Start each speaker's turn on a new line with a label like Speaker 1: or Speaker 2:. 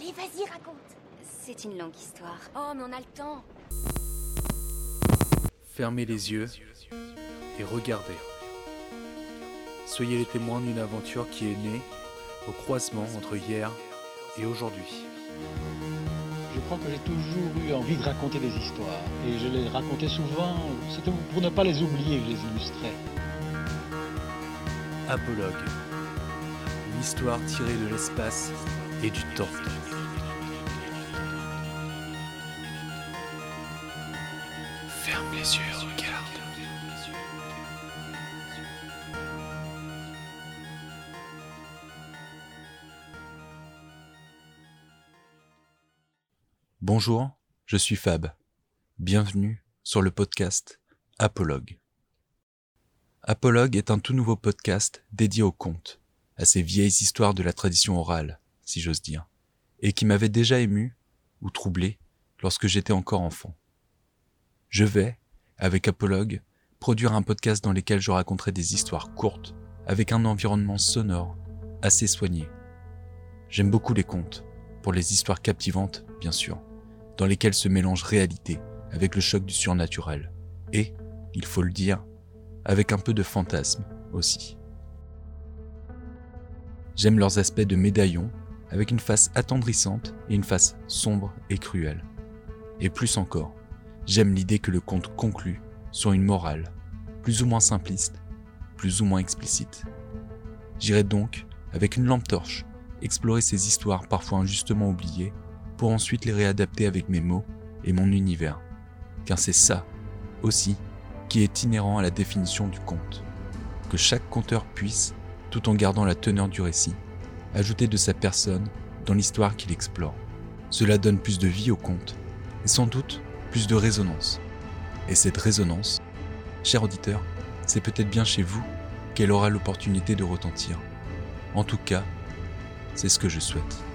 Speaker 1: Allez, vas-y, raconte.
Speaker 2: C'est une longue histoire.
Speaker 1: Oh, mais on a le temps.
Speaker 3: Fermez les yeux et regardez. Soyez les témoins d'une aventure qui est née au croisement entre hier et aujourd'hui.
Speaker 4: Je crois que j'ai toujours eu envie de raconter des histoires. Et je les racontais souvent, c'était pour ne pas les oublier que je les illustrais.
Speaker 3: Apologue. Une histoire tirée de l'espace et du temps. Ferme les yeux et regarde. Bonjour, je suis Fab. Bienvenue sur le podcast Apologue. Apologue est un tout nouveau podcast dédié aux contes, à ces vieilles histoires de la tradition orale, si j'ose dire, et qui m'avaient déjà ému ou troublé lorsque j'étais encore enfant. Je vais, avec Apologue, produire un podcast dans lequel je raconterai des histoires courtes, avec un environnement sonore assez soigné. J'aime beaucoup les contes, pour les histoires captivantes, bien sûr, dans lesquelles se mélange réalité avec le choc du surnaturel, et, il faut le dire, avec un peu de fantasme aussi. J'aime leurs aspects de médaillons, avec une face attendrissante et une face sombre et cruelle. Et plus encore, j'aime l'idée que le conte conclut sur une morale, plus ou moins simpliste, plus ou moins explicite. J'irai donc, avec une lampe torche, explorer ces histoires parfois injustement oubliées, pour ensuite les réadapter avec mes mots et mon univers. Car c'est ça, aussi, qui est inhérent à la définition du conte. Que chaque conteur puisse, tout en gardant la teneur du récit, ajouter de sa personne dans l'histoire qu'il explore. Cela donne plus de vie au conte, et sans doute plus de résonance. Et cette résonance, cher auditeur, c'est peut-être bien chez vous qu'elle aura l'opportunité de retentir. En tout cas, c'est ce que je souhaite.